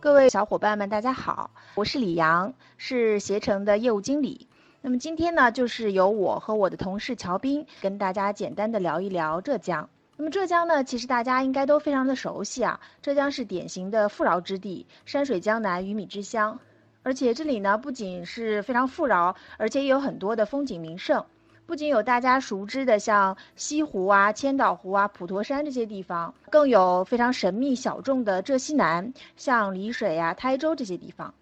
各位小伙伴们，大家好，我是李阳，是携程的业务经理。那么今天呢，就是由我和我的同事乔斌跟大家简单的聊一聊浙江。那么浙江呢，其实大家应该都非常的熟悉啊。浙江是典型的富饶之地，山水江南，鱼米之乡。而且这里呢，不仅是非常富饶，而且也有很多的风景名胜。不仅有大家熟知的像西湖啊、千岛湖啊、普陀山这些地方，更有非常神秘小众的浙西南，像丽水呀、台州这些地方。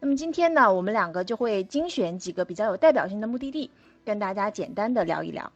那么今天呢，我们两个就会精选几个比较有代表性的目的地，跟大家简单的聊一聊。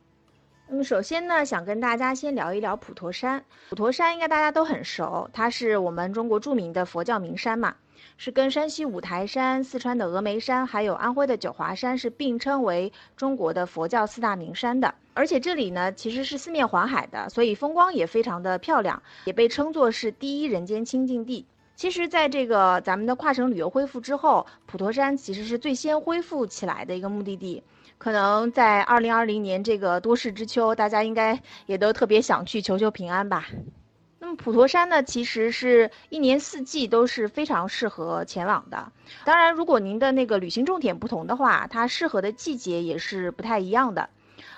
那么首先呢，想跟大家先聊一聊普陀山。普陀山应该大家都很熟，它是我们中国著名的佛教名山嘛。是跟山西五台山、四川的峨眉山，还有安徽的九华山是并称为中国的佛教四大名山的。而且这里呢，其实是四面环海的，所以风光也非常的漂亮，也被称作是第一人间清净地。其实，在这个咱们的跨省旅游恢复之后，普陀山其实是最先恢复起来的一个目的地。可能在二零二零年这个多事之秋，大家应该也都特别想去求求平安吧。那么普陀山呢，其实是一年四季都是非常适合前往的。当然，如果您的那个旅行重点不同的话，它适合的季节也是不太一样的。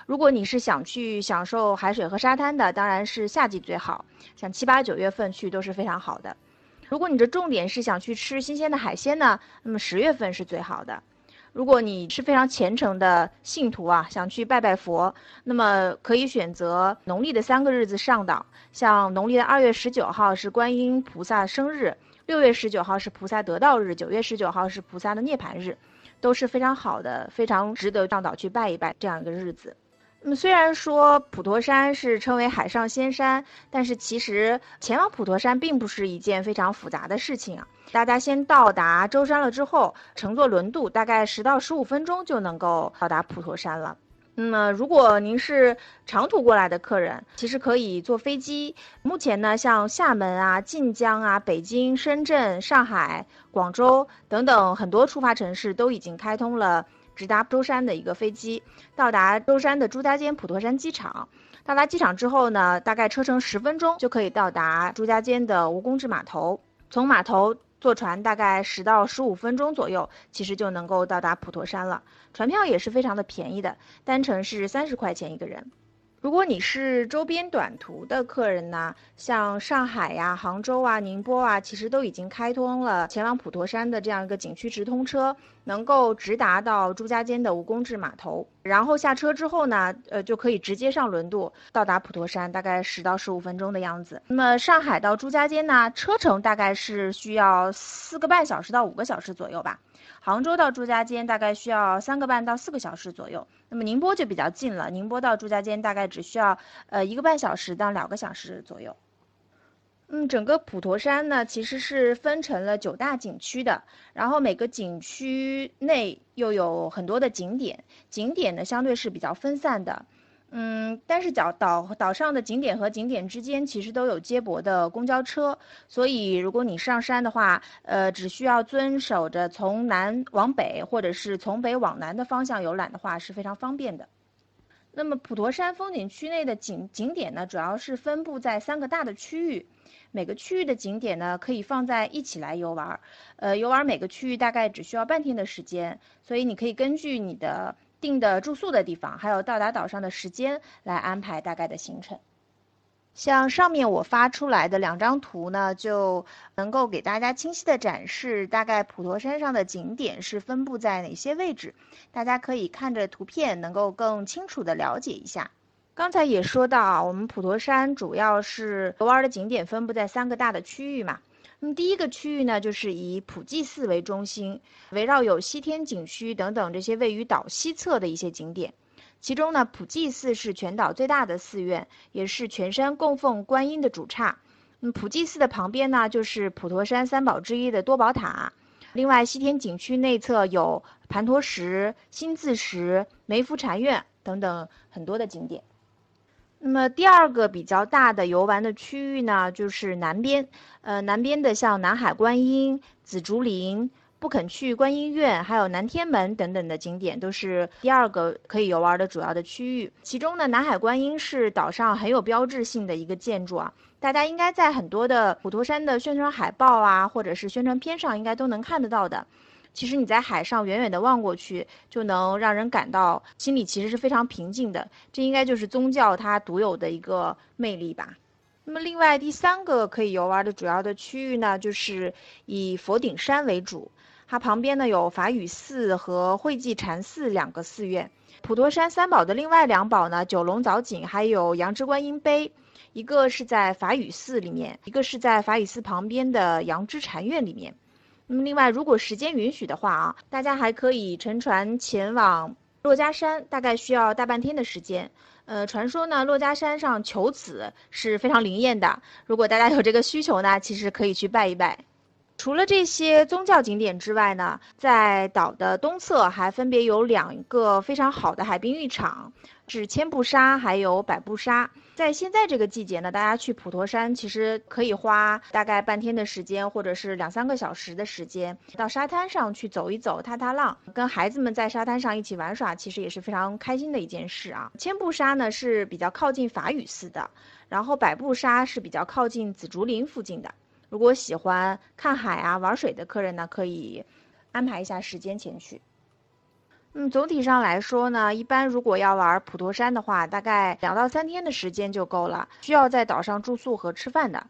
如果你是想去享受海水和沙滩的，当然是夏季最好，像七八九月份去都是非常好的。如果你的重点是想去吃新鲜的海鲜呢，那么十月份是最好的。如果你是非常虔诚的信徒啊，想去拜拜佛，那么可以选择农历的三个日子上岛。像农历的二月十九号是观音菩萨生日，六月十九号是菩萨得道日，九月十九号是菩萨的涅槃日，都是非常好的，非常值得上岛去拜一拜这样一个日子。那么虽然说普陀山是称为海上仙山，但是其实前往普陀山并不是一件非常复杂的事情啊。大家先到达舟山了之后，乘坐轮渡，大概十到十五分钟就能够到达普陀山了。那么，如果您是长途过来的客人，其实可以坐飞机。目前呢，像厦门啊、晋江啊、北京、深圳、上海、广州等等很多出发城市都已经开通了直达舟山的一个飞机。到达舟山的朱家尖普陀山机场，到达机场之后呢，大概车程十分钟就可以到达朱家尖的蜈蚣至码头。从码头。坐船大概十到十五分钟左右，其实就能够到达普陀山了。船票也是非常的便宜的，单程是三十块钱一个人。如果你是周边短途的客人呢，像上海呀、杭州啊、宁波啊，其实都已经开通了前往普陀山的这样一个景区直通车，能够直达到朱家尖的蜈蚣至码头，然后下车之后呢，呃，就可以直接上轮渡到达普陀山，大概十到十五分钟的样子。那么上海到朱家尖呢，车程大概是需要四个半小时到五个小时左右吧。杭州到朱家尖大概需要三个半到四个小时左右，那么宁波就比较近了，宁波到朱家尖大概只需要呃一个半小时到两个小时左右。嗯，整个普陀山呢其实是分成了九大景区的，然后每个景区内又有很多的景点，景点呢相对是比较分散的。嗯，但是岛岛岛上的景点和景点之间其实都有接驳的公交车，所以如果你上山的话，呃，只需要遵守着从南往北或者是从北往南的方向游览的话是非常方便的。那么普陀山风景区内的景景点呢，主要是分布在三个大的区域，每个区域的景点呢可以放在一起来游玩，呃，游玩每个区域大概只需要半天的时间，所以你可以根据你的。定的住宿的地方，还有到达岛上的时间来安排大概的行程。像上面我发出来的两张图呢，就能够给大家清晰的展示大概普陀山上的景点是分布在哪些位置。大家可以看着图片，能够更清楚的了解一下。刚才也说到啊，我们普陀山主要是游玩的景点分布在三个大的区域嘛。那么第一个区域呢，就是以普济寺为中心，围绕有西天景区等等这些位于岛西侧的一些景点。其中呢，普济寺是全岛最大的寺院，也是全山供奉观音的主刹。嗯，普济寺的旁边呢，就是普陀山三宝之一的多宝塔。另外，西天景区内侧有盘陀石、新字石、梅福禅院等等很多的景点。那么第二个比较大的游玩的区域呢，就是南边，呃，南边的像南海观音、紫竹林、不肯去观音院，还有南天门等等的景点，都是第二个可以游玩的主要的区域。其中呢，南海观音是岛上很有标志性的一个建筑啊，大家应该在很多的普陀山的宣传海报啊，或者是宣传片上，应该都能看得到的。其实你在海上远远的望过去，就能让人感到心里其实是非常平静的。这应该就是宗教它独有的一个魅力吧。那么，另外第三个可以游玩的主要的区域呢，就是以佛顶山为主。它旁边呢有法雨寺和慧济禅寺两个寺院。普陀山三宝的另外两宝呢，九龙藻井还有杨枝观音碑，一个是在法雨寺里面，一个是在法雨寺旁边的杨枝禅院里面。那么，另外如果时间允许的话啊，大家还可以乘船前往珞珈山，大概需要大半天的时间。呃，传说呢，珞珈山上求子是非常灵验的。如果大家有这个需求呢，其实可以去拜一拜。除了这些宗教景点之外呢，在岛的东侧还分别有两个非常好的海滨浴场。是千步沙，还有百步沙。在现在这个季节呢，大家去普陀山其实可以花大概半天的时间，或者是两三个小时的时间，到沙滩上去走一走、踏踏浪，跟孩子们在沙滩上一起玩耍，其实也是非常开心的一件事啊。千步沙呢是比较靠近法雨寺的，然后百步沙是比较靠近紫竹林附近的。如果喜欢看海啊、玩水的客人呢，可以安排一下时间前去。嗯，总体上来说呢，一般如果要玩普陀山的话，大概两到三天的时间就够了。需要在岛上住宿和吃饭的，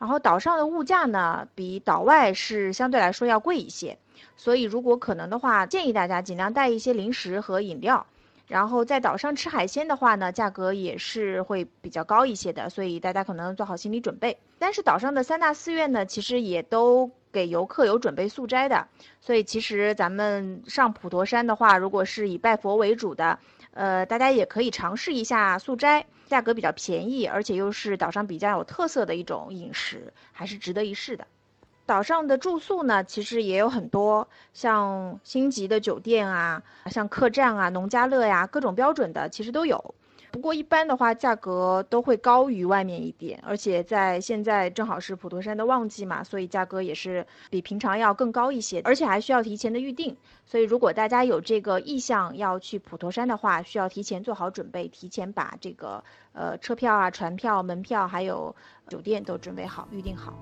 然后岛上的物价呢，比岛外是相对来说要贵一些，所以如果可能的话，建议大家尽量带一些零食和饮料。然后在岛上吃海鲜的话呢，价格也是会比较高一些的，所以大家可能做好心理准备。但是岛上的三大寺院呢，其实也都给游客有准备素斋的，所以其实咱们上普陀山的话，如果是以拜佛为主的，呃，大家也可以尝试一下素斋，价格比较便宜，而且又是岛上比较有特色的一种饮食，还是值得一试的。岛上的住宿呢，其实也有很多，像星级的酒店啊，像客栈啊、农家乐呀，各种标准的其实都有。不过一般的话，价格都会高于外面一点，而且在现在正好是普陀山的旺季嘛，所以价格也是比平常要更高一些，而且还需要提前的预定。所以如果大家有这个意向要去普陀山的话，需要提前做好准备，提前把这个呃车票啊、船票、门票还有酒店都准备好、预定好。